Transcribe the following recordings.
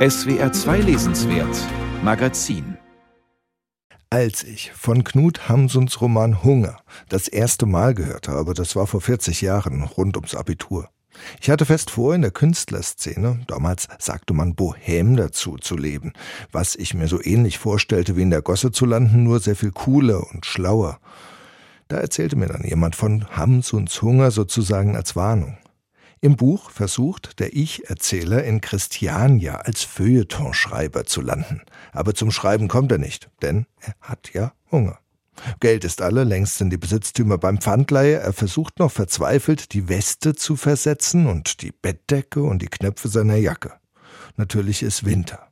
SWR 2 Lesenswert Magazin als ich von Knut Hamsuns Roman Hunger das erste Mal gehört habe, das war vor 40 Jahren, rund ums Abitur. Ich hatte fest vor, in der Künstlerszene, damals sagte man Bohem dazu, zu leben, was ich mir so ähnlich vorstellte wie in der Gosse zu landen, nur sehr viel cooler und schlauer. Da erzählte mir dann jemand von Hamsuns Hunger sozusagen als Warnung. Im Buch versucht der Ich-Erzähler in Christiania als Feuilletonschreiber zu landen. Aber zum Schreiben kommt er nicht, denn er hat ja Hunger. Geld ist alle, längst sind die Besitztümer beim Pfandleihe. Er versucht noch verzweifelt, die Weste zu versetzen und die Bettdecke und die Knöpfe seiner Jacke. Natürlich ist Winter.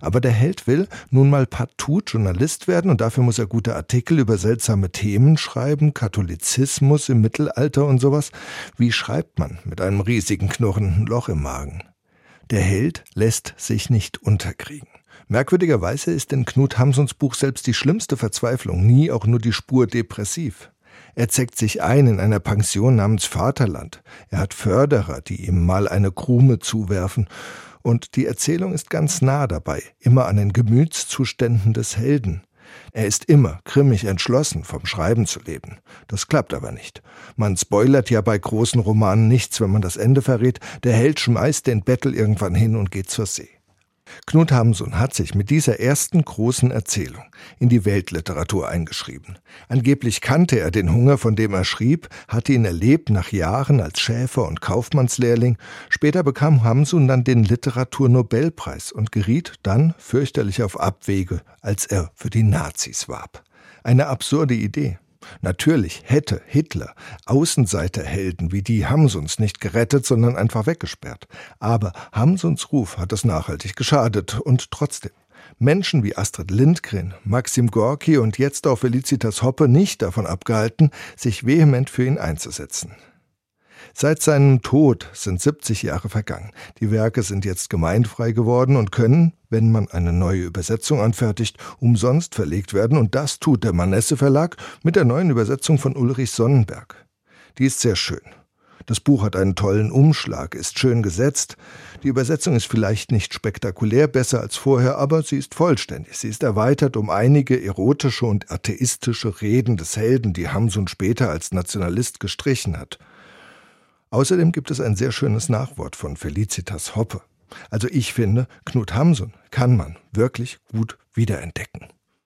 Aber der Held will nun mal partout Journalist werden und dafür muss er gute Artikel über seltsame Themen schreiben, Katholizismus im Mittelalter und sowas. Wie schreibt man mit einem riesigen knurrenden Loch im Magen? Der Held lässt sich nicht unterkriegen. Merkwürdigerweise ist in Knut Hamsuns Buch selbst die schlimmste Verzweiflung nie auch nur die Spur depressiv. Er zeckt sich ein in einer Pension namens Vaterland. Er hat Förderer, die ihm mal eine Krume zuwerfen und die Erzählung ist ganz nah dabei, immer an den Gemütszuständen des Helden. Er ist immer grimmig entschlossen, vom Schreiben zu leben. Das klappt aber nicht. Man spoilert ja bei großen Romanen nichts, wenn man das Ende verrät. Der Held schmeißt den Bettel irgendwann hin und geht zur See. Knut Hamsun hat sich mit dieser ersten großen Erzählung in die Weltliteratur eingeschrieben. Angeblich kannte er den Hunger, von dem er schrieb, hatte ihn erlebt nach Jahren als Schäfer und Kaufmannslehrling. Später bekam Hamsun dann den Literaturnobelpreis und geriet dann fürchterlich auf Abwege, als er für die Nazis warb. Eine absurde Idee. Natürlich hätte Hitler Außenseiterhelden wie die Hamsuns nicht gerettet, sondern einfach weggesperrt. Aber Hamsuns Ruf hat es nachhaltig geschadet und trotzdem. Menschen wie Astrid Lindgren, Maxim Gorki und jetzt auch Felicitas Hoppe nicht davon abgehalten, sich vehement für ihn einzusetzen. Seit seinem Tod sind 70 Jahre vergangen. Die Werke sind jetzt gemeindfrei geworden und können, wenn man eine neue Übersetzung anfertigt, umsonst verlegt werden. Und das tut der Manesse Verlag mit der neuen Übersetzung von Ulrich Sonnenberg. Die ist sehr schön. Das Buch hat einen tollen Umschlag, ist schön gesetzt. Die Übersetzung ist vielleicht nicht spektakulär besser als vorher, aber sie ist vollständig. Sie ist erweitert um einige erotische und atheistische Reden des Helden, die Hamsun später als Nationalist gestrichen hat. Außerdem gibt es ein sehr schönes Nachwort von Felicitas Hoppe. Also ich finde, Knut Hamsun kann man wirklich gut wiederentdecken.